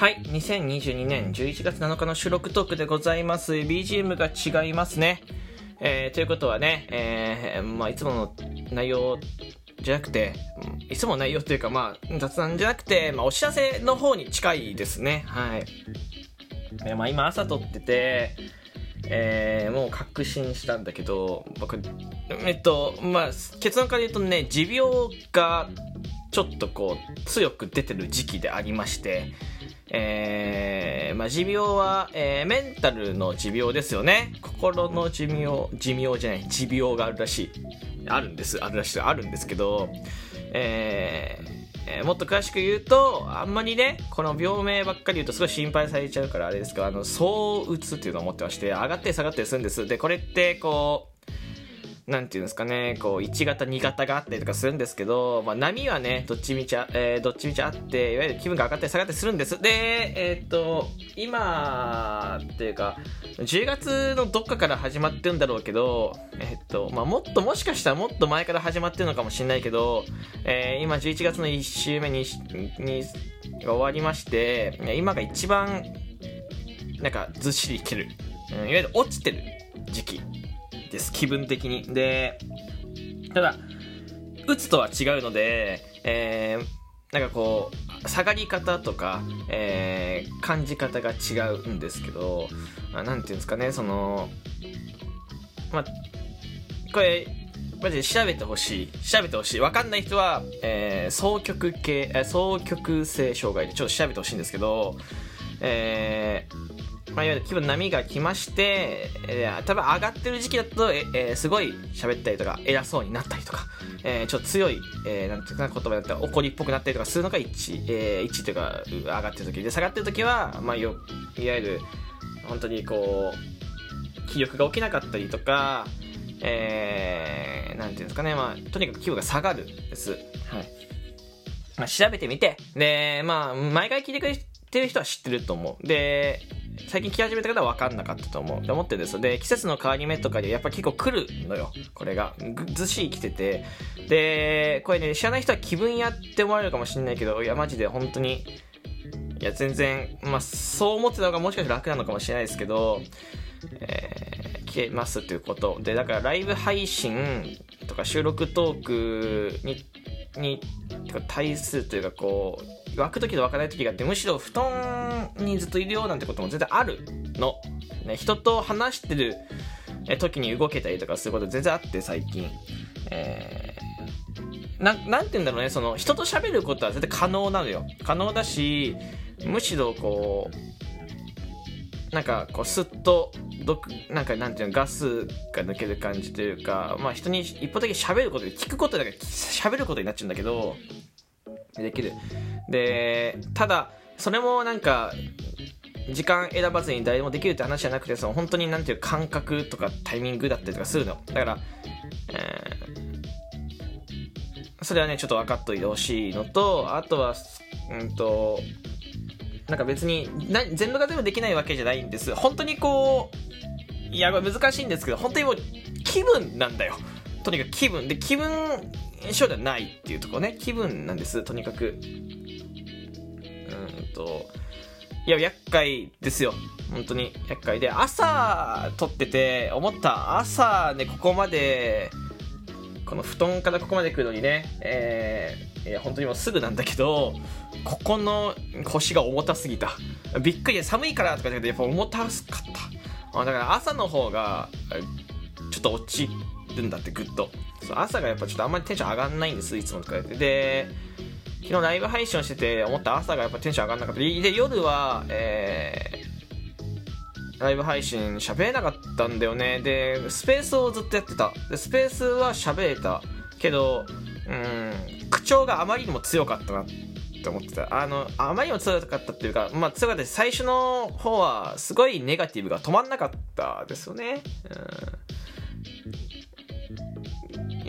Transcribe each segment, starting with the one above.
はい、2022年11月7日の収録トークでございます。BGM が違いますね。えー、ということはね、えー、まあ、いつもの内容じゃなくて、うんいつもの内容というか、まあ、雑談じゃなくて、まあ、お知らせの方に近いですね。はい。えーまあ、今朝撮ってて、えーもう確信したんだけど、僕、えっと、まあ、結論から言うとね、持病がちょっとこう、強く出てる時期でありまして、えーまあ、持病は、えーメンタルの持病ですよね。心の寿命、寿命じゃない、持病があるらしい。あるんです。あるらしい。あるんですけど、えーえーもっと詳しく言うと、あんまりね、この病名ばっかり言うとすごい心配されちゃうからあれですけど、あの、躁うつっていうのを持ってまして、上がったり下がったりするんです。で、これって、こう、なんていうんですかね、こう、1型、2型があったりとかするんですけど、まあ、波はね、どっちみちあ、えーどっちみちあって、いわゆる気分が上がったり下がったりするんです。で、えーっと、今、っていうか、10月のどっかから始まってるんだろうけど、えっと、まあ、もっと、もしかしたらもっと前から始まってるのかもしれないけど、えー今11月の1週目に、に、が終わりまして、今が一番、なんか、ずっしりいける。うんいわゆる落ちてる時期です、気分的に。で、ただ、打つとは違うので、えーなんかこう、下がり方とか、えー感じ方が違うんですけど、まあ、なんていうんですかね、その、まあ、これ、マジで調べてほしい。調べてほしい。わかんない人は、えー、双極系、え双極性障害でちょっと調べてほしいんですけど、えー、まあ、いわゆる気分の波が来まして、えー、多分上がってる時期だと、ええーすごい喋ったりとか、偉そうになったりとか、えーちょっと強い、えーなんていうかな言葉だったら怒りっぽくなったりとかするのが1、えー、1というか、う上がってる時で、下がってる時は、まあ、よ、いわゆる、本当にこう、気力が起きなかったりとか、えー、なんていうんですかね、まあ、とにかく気分が下がるんです。はい。まあ、調べてみて、で、まあ、毎回聞いてくれてる人は知ってると思う。で、最近聞き始めた方は分かんなかったと思う。って思ってるんです。で、季節の変わり目とかでやっぱ結構来るのよ。これが。ずっしり来てて。で、これね、知らない人は気分やって思われるかもしれないけど、いや、マジで本当に、いや、全然、まあ、そう思ってたのがもしかしたら楽なのかもしれないですけど、えー、消えますということ。で、だからライブ配信とか収録トークに、に、てか対数というかこう、湧く時と湧かない時があって、むしろ布団にずっといるよなんてことも全然あるの。ね、人と話してる時に動けたりとかすること全然あって、最近。えーななんて言うんだろうね、その、人と喋ることは絶対可能なのよ。可能だし、むしろこう、なんかこうスッと毒なんかなんていうのガスが抜ける感じというかまあ人に一方的に喋ることで聞くことだから喋ることになっちゃうんだけどできる。でただそれもなんか時間選ばずに誰でもできるって話じゃなくてその本当になんていう感覚とかタイミングだったりとかするの。だから、えーそれはねちょっと分かっといてほしいのとあとはうんとなんか別にな全部が全部できないわけじゃないんです。本当にこういやこれ難しいんですけど本当にもう気分なんだよ。とにかく気分。で気分症ではないっていうところね気分なんです。とにかく。うんと。いや厄介ですよ。本当に厄介で。朝撮ってて思った。朝ねここまでこの布団からここまで来るのにね、えーいや本当にもうすぐなんだけどここの腰が重たすぎた。びっくりで寒いからとかじゃなくてやっぱ重たかった。だから朝の方がちょっと落ちるんだってぐっと。そう朝がやっぱちょっとあんまりテンション上がんないんですいつもと比べて。で昨日ライブ配信をしてて思った朝がやっぱテンション上がんなかった。で夜はえーライブ配信喋れなかったんだよね。でスペースをずっとやってた。でスペースは喋れた。けどうん口調があまりにも強かったなって思ってた。あのあまりにも強かったっていうかまあ強かったし最初の方はすごいネガティブが止まんなかったですよね。うん。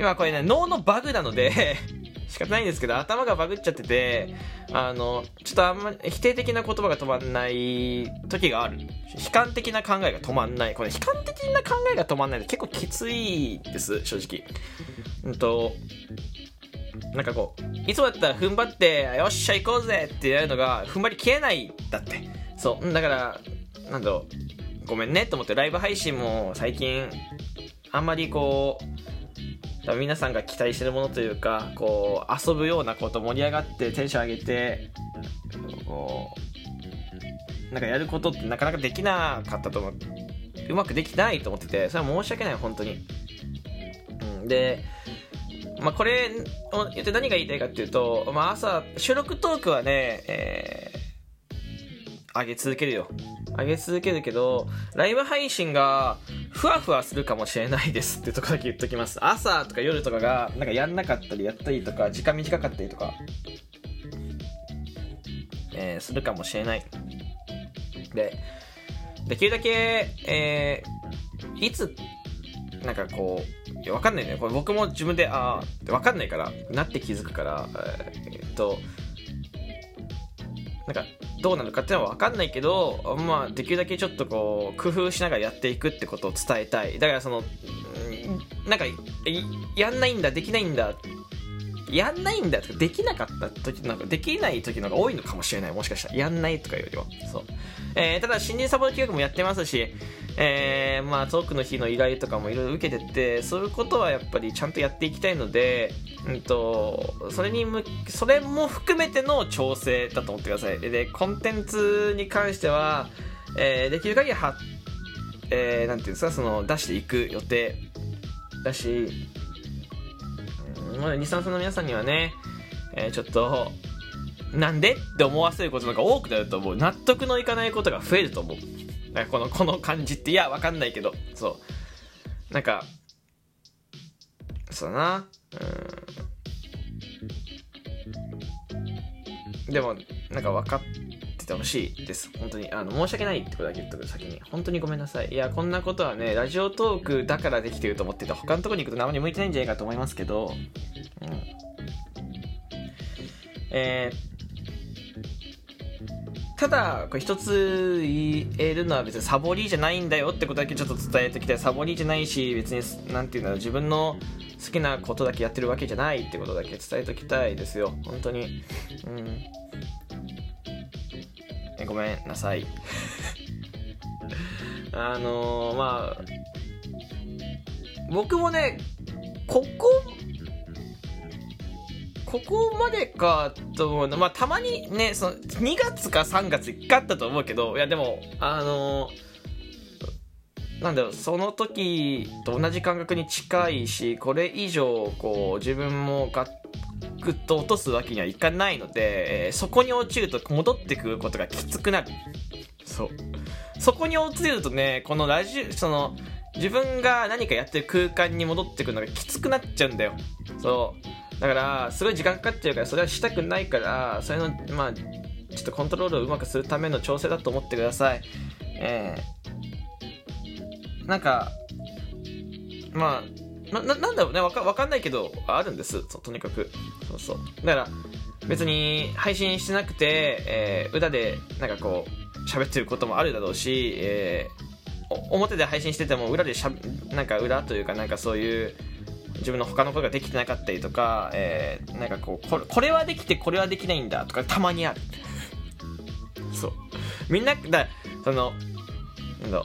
今これね脳のバグなので 仕方ないんですけど頭がバグっちゃっててあのちょっとあんまり否定的な言葉が止まんない時がある。悲観的な考えが止まんない。これ悲観的な考えが止まんないって結構きついです正直。うんとなんかこういつもだったら踏ん張ってよっしゃ行こうぜってやるのが踏ん張りきれないだって。そう。だからなんだろう。ごめんねと思ってライブ配信も最近あんまりこう皆さんが期待してるものというかこう遊ぶようなこと盛り上がってテンション上げてこうなんかやることってなかなかできなかったと思ううまくできないと思っててそれは申し訳ない本当に、うん、でまあ、これを言って何が言いたいかっていうと、まあ、朝収録トークはね、えー、上げ続けるよ。上げ続けるけどライブ配信がふわふわするかもしれないですってとこだけ言っときます。朝とか夜とかがなんかやんなかったりやったりとか時間短かったりとか、えー、するかもしれない。でできるだけ、えー、いつなんかこういやわかんないねこれ僕も自分でああわかんないからなって気づくからえー、っとなんかどうなるかっていうのは分かんないけど、まあ、できるだけちょっとこう工夫しながらやっていくってことを伝えたい。だからそのなんかやんないんだできないんだやんないんだとかできなかった時なんかできない時のが多いのかもしれない。もしかしたらやんないとかよりは。そう、えー、ただ新人サポート企画もやってますしえー、まあトークの日の依頼とかもいろいろ受けててそういうことはやっぱりちゃんとやっていきたいので、うんと、それにそれも含めての調整だと思ってくださいでコンテンツに関しては、えー、できる限りは、えー、なんていうんですかその出していく予定だしまだ日産さんの皆さんにはね、えー、ちょっと、なんで？って思わせることが多くなると思う。納得のいかないことが増えると思う。なんかこの、この感じって、いや、わかんないけど、そう。なんか、そうだな。うん。でも、なんか分かっててほしいです。本当に。あの、申し訳ないってことだけ言っとく、先に。本当にごめんなさい。いや、こんなことはね、ラジオトークだからできてると思ってて、他のとこに行くと生に向いてないんじゃないかと思いますけど、うん。えー、ただ、これ一つ言えるのは別にサボりじゃないんだよってことだけちょっと伝えておきたい。サボりじゃないし、別に、なんていうんだろう、自分の好きなことだけやってるわけじゃないってことだけ伝えておきたいですよ。本当に。うん。えごめんなさい。あのー、まあ、僕もね、ここここまでかと思うの。まあ、たまにね、その、2月か3月1回あったと思うけど、いや、でも、あのー、なんだろう、その時と同じ感覚に近いし、これ以上、こう、自分もガッグッと落とすわけにはいかないので、えー、そこに落ちると戻ってくることがきつくなる。そう。そこに落ちるとね、このラジオ、その、自分が何かやってる空間に戻ってくるのがきつくなっちゃうんだよ。そう。だからすごい時間かかっちゃうからそれはしたくないからそれのまあちょっとコントロールをうまくするための調整だと思ってください。えー、なんかまあななんだろうねわかかんないけどあるんです。とにかく。そうそう。だから別に配信してなくて、えー、歌でなんかこう喋ってることもあるだろうし、えー、表で配信してても裏でしゃなんか裏というかなんかそういう自分の他のことができてなかったりとか、えー、なんかこうこれこれはできてこれはできないんだとかたまにある。そう。みんなだそのなん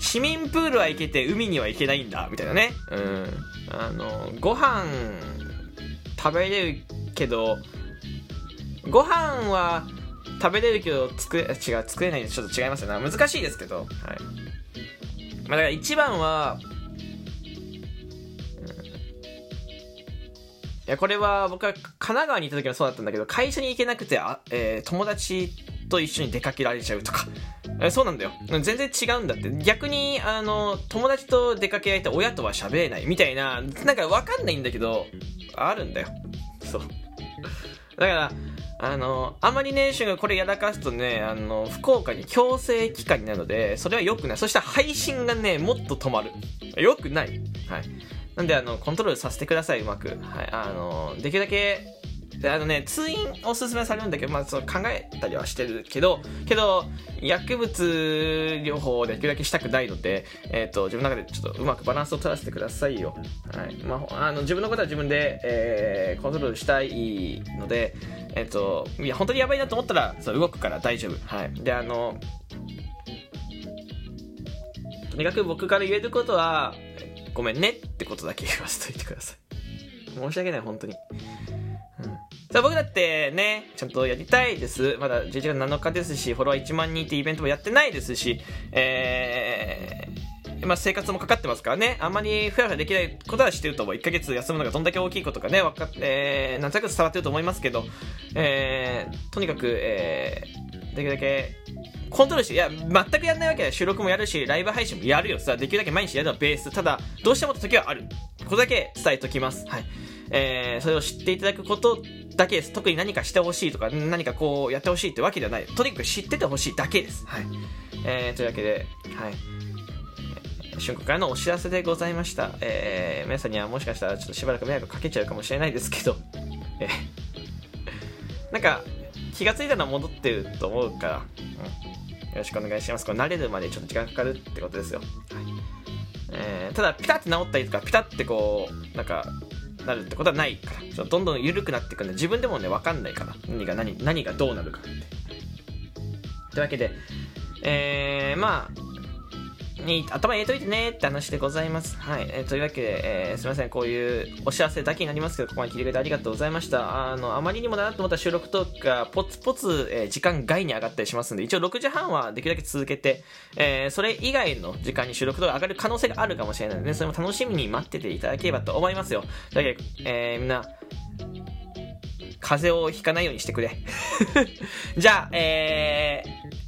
市民プールは行けて海には行けないんだみたいなね。うん。あのご飯食べれるけどご飯は食べれるけど作れ違う作れない。でちょっと違いますよね難しいですけど。はい。まあだから一番はや、これは僕は神奈川にいた時もそうだったんだけど、会社に行けなくて、あえー、友達と一緒に出かけられちゃうとか。えそうなんだよ。全然違うんだって。逆に、あの、友達と出かけられて親とは喋れないみたいな、なんかわかんないんだけど、あるんだよ。そう。だから、あの、あまりね、シュがこれやらかすとね、あの、福岡に強制期間になるので、それは良くない。そしたら配信がね、もっと止まる。良くない。はい。なんで、あの、コントロールさせてください、うまく。はい。あの、できるだけ、であのね、通院おすすめされるんだけど、まあ、そう考えたりはしてるけど、けど、薬物療法をできるだけしたくないので、え、ー、と、自分の中でちょっとうまくバランスを取らせてくださいよ。はい。まあ、あの、自分のことは自分で、えー、コントロールしたいので、えっ、ー、と、いや、本当にやばいなと思ったら、そう、動くから大丈夫。はい。で、あの、とにかく僕から言えることは、ごめんねってことだけ言わせといてください。申し訳ない、本当に。うんさあ僕だってね、ちゃんとやりたいです。まだ11月7日ですし、フォロワー1万人ってイベントもやってないですし、えー、まあ生活もかかってますからね、あんまりふやふやできないことはしてると思う。1ヶ月休むのがどんだけ大きいことかね、わかっ、えー、なんとなく伝わってると思いますけど、えー、とにかく、えー、できるだけ、コントロールして、いや、全くやんないわけで収録もやるし、ライブ配信もやるよ。さ、できるだけ毎日やるのはベース。ただ、どうしても時はある。ここだけ伝えときます。はい。えー、それを知っていただくことだけです。特に何かしてほしいとか、何かこうやってほしいってわけではない。とにかく知っててほしいだけです。はい。えー、というわけで、はい。春国からのお知らせでございました。えー、皆さんにはもしかしたらちょっとしばらく迷惑かけちゃうかもしれないですけど、えー、なんか、気がついたのは戻ってると思うから、うん、よろしくお願いします。これ慣れるまでちょっと時間かかるってことですよ。はい。えー、ただ、ピタって治ったりとか、ピタってこう、なんか、なるってことはないからちょどんどん緩くなっていくんで自分でもね分かんないから何が何何がどうなるかってというわけでえー、まあに頭入れといてねって話でございます。はい。えー、というわけで、えー、すみません。こういうお知らせだけになりますけど、ここまで聞いてくれてありがとうございました。あの、あまりにもだなと思った収録トークがポツポツ、えー、時間外に上がったりしますんで、一応6時半はできるだけ続けて、え、それ以外の時間に収録トーク上がる可能性があるかもしれないので、ね、それも楽しみに待ってていただければと思いますよ。というわけで、えー、みんな、風邪をひかないようにしてくれ。じゃあ、えー、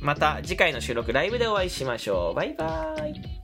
また次回の収録ライブでお会いしましょう。バイバーイ。